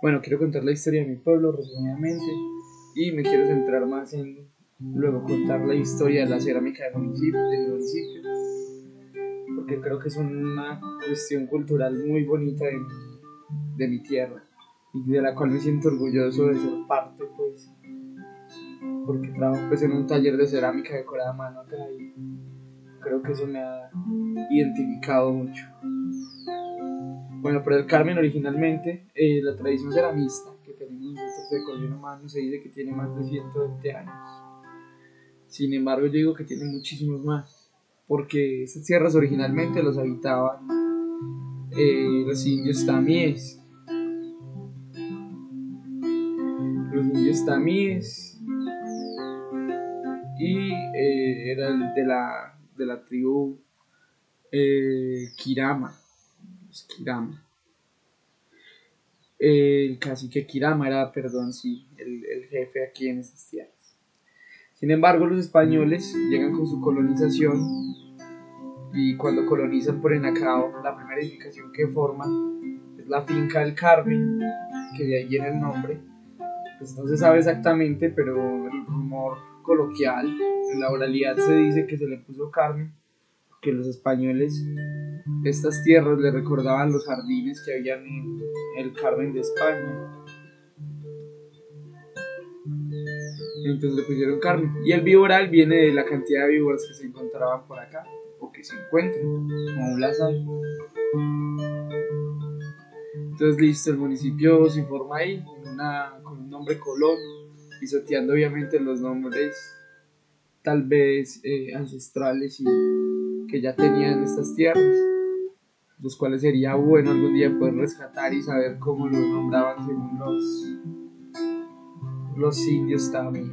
Bueno, quiero contar la historia de mi pueblo resumidamente y me quiero centrar más en luego contar la historia de la cerámica del municipio, de mi municipio, porque creo que es una cuestión cultural muy bonita de, de mi tierra y de la cual me siento orgulloso de ser parte, pues, porque trabajo pues en un taller de cerámica decorada a mano acá y creo que eso me ha identificado mucho. Bueno, pero el Carmen originalmente, eh, la tradición ceramista que tenemos nosotros de Colombia mano se dice que tiene más de 120 años. Sin embargo, yo digo que tiene muchísimos más, porque estas tierras originalmente los habitaban eh, los indios tamíes. Los indios tamíes. Y eh, era de la, de la tribu Kirama Kirama. El cacique Kirama era, perdón, sí, el, jefe aquí en estas tierras. Sin embargo, los españoles llegan con su colonización y cuando colonizan por Enacao, la primera edificación que forman es la finca del Carmen, que de ahí viene el nombre. Pues no se sabe exactamente, pero el rumor coloquial, en la oralidad se dice que se le puso Carmen que los españoles estas tierras le recordaban los jardines que habían en el Carmen de España. Entonces le pusieron Carmen. Y el víboral viene de la cantidad de víboras que se encontraban por acá, o que se encuentran, como un las Entonces listo, el municipio se informa ahí, con un nombre Colón, pisoteando obviamente los nombres tal vez eh, ancestrales y que ya tenían estas tierras, los cuales sería bueno algún día poder rescatar y saber cómo los nombraban según los, los indios también.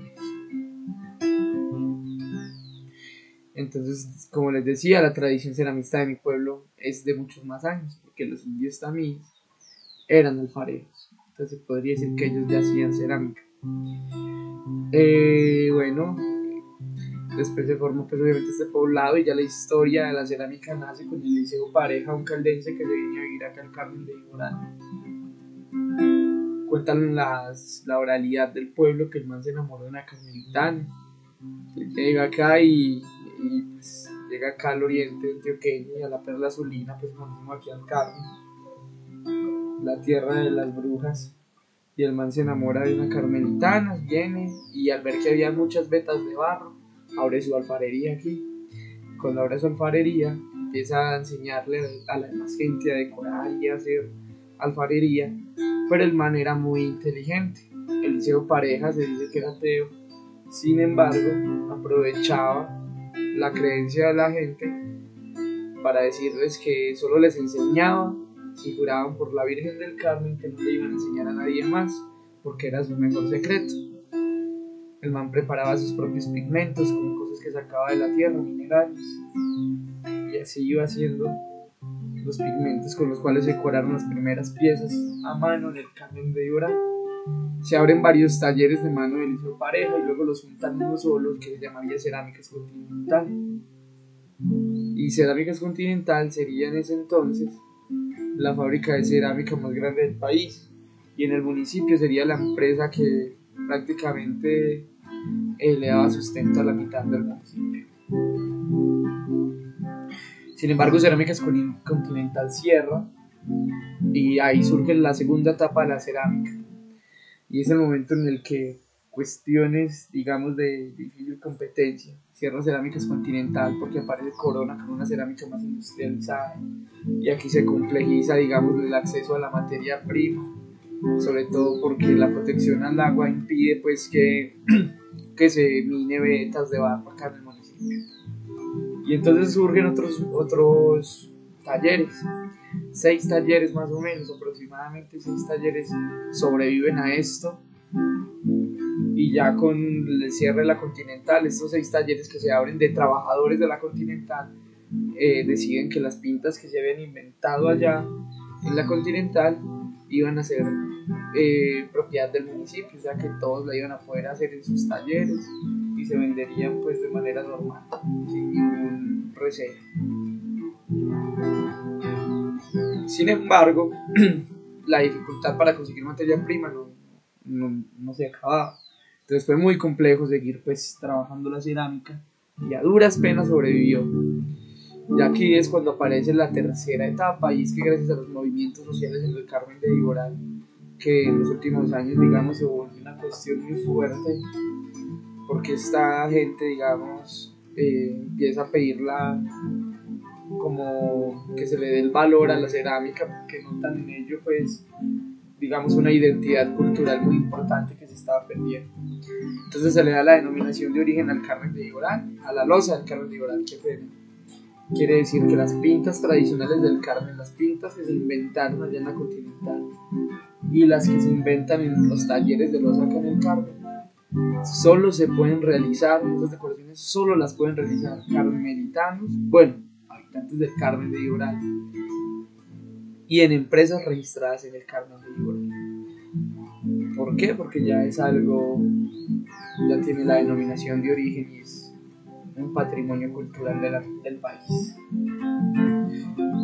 Entonces, como les decía, la tradición ceramista de mi pueblo es de muchos más años, porque los indios también eran alfareros. Entonces, podría decir que ellos ya hacían cerámica. Eh, bueno, Después se formó pues obviamente este poblado y ya la historia de la cerámica nace con el Liceo Pareja, un caldense que se viene a vivir acá al Carmen de Iguarán. Cuentan las, la oralidad del pueblo que el man se enamoró de una carmelitana. Llega acá y, pues, llega acá al oriente antioqueño y a la perla azulina, pues como aquí al Carmen, la tierra de las brujas. Y el man se enamora de una carmelitana, viene y al ver que había muchas vetas de barro, abre su alfarería aquí. Cuando abre su alfarería, empieza a enseñarle a la demás gente a decorar y a hacer alfarería, pero el man era muy inteligente. El liceo pareja se dice que era ateo, sin embargo, aprovechaba la creencia de la gente para decirles que solo les enseñaba si juraban por la Virgen del Carmen que no le iban a enseñar a nadie más, porque era su mejor secreto. El man preparaba sus propios pigmentos con cosas que sacaba de la tierra, minerales. Y así iba haciendo los pigmentos con los cuales decoraron las primeras piezas a mano en el Carmen de Iora. Se abren varios talleres de mano de liceo pareja y luego los juntan uno solo, que se llamaría Cerámicas Continental. Y Cerámicas Continental sería en ese entonces la fábrica de cerámica más grande del país. Y en el municipio sería la empresa que prácticamente él le daba sustento a la mitad del municipio. Sin embargo, Cerámicas Continental cierra y ahí surge la segunda etapa de la cerámica. Y es el momento en el que cuestiones, digamos, de difícil competencia, cierra Cerámicas Continental porque aparece Corona con una cerámica más industrializada y aquí se complejiza, digamos, el acceso a la materia prima, sobre todo porque la protección al agua impide pues que que se mine vetas de barro acá en el municipio. Y entonces surgen otros, otros talleres, seis talleres más o menos, aproximadamente seis talleres sobreviven a esto. Y ya con el cierre de la Continental, estos seis talleres que se abren de trabajadores de la Continental, eh, deciden que las pintas que se habían inventado allá en la Continental iban a ser eh, propiedad del municipio, o sea que todos la iban a poder hacer en sus talleres y se venderían pues de manera normal, sin ningún recelo. Sin embargo, la dificultad para conseguir materia prima no, no, no se acababa. Entonces fue muy complejo seguir pues trabajando la cerámica y a duras penas sobrevivió. Y aquí es cuando aparece la tercera etapa y es que gracias a los movimientos sociales en el Carmen de Viboral, que en los últimos años digamos se volvió una cuestión muy fuerte porque esta gente digamos eh, empieza a pedirla como que se le dé el valor a la cerámica porque notan en ello pues digamos una identidad cultural muy importante que se estaba perdiendo. Entonces se le da la denominación de origen al Carmen de Viboral a la losa del Carmen de Viboral que fue Quiere decir que las pintas tradicionales del Carmen, las pintas que se inventaron allá en la continental y las que se inventan en los talleres de los acá en el Carmen, solo se pueden realizar, estas decoraciones solo las pueden realizar carmelitanos, bueno, habitantes del Carmen de Iboral y en empresas registradas en el Carmen de Iboral. ¿Por qué? Porque ya es algo, ya tiene la denominación de origen y es un patrimonio cultural del país.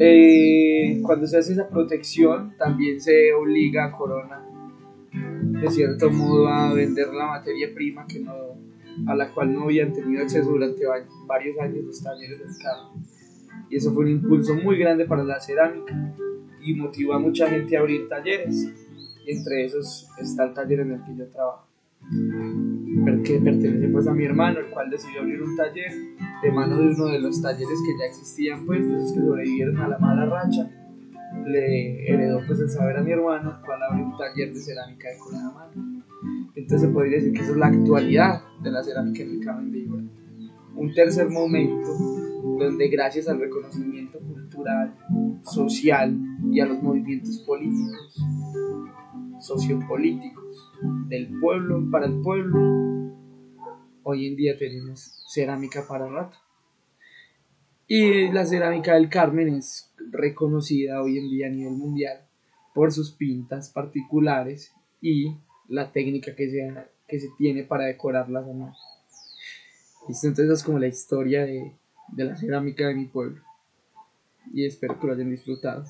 Eh, cuando se hace esa protección, también se obliga a Corona, de cierto modo, a vender la materia prima que no, a la cual no habían tenido acceso durante varios años los talleres del carro. Y eso fue un impulso muy grande para la cerámica y motivó a mucha gente a abrir talleres. Entre esos está el taller en el que yo trabajo que pertenece pues a mi hermano, el cual decidió abrir un taller de mano de uno de los talleres que ya existían pues, de esos que sobrevivieron a la mala racha. Le heredó pues el saber a mi hermano, el cual abrió un taller de cerámica de cola a mano. Entonces se podría decir que esa es la actualidad de la cerámica en el de Ibra. Un tercer momento donde gracias al reconocimiento cultural, social y a los movimientos políticos, sociopolíticos del pueblo para el pueblo, hoy en día tenemos cerámica para rato. Y la cerámica del Carmen es reconocida hoy en día a nivel mundial por sus pintas particulares y la técnica que se, que se tiene para decorarlas a mano. Entonces es como la historia de, de la cerámica de mi pueblo. Y espero que lo hayan disfrutado.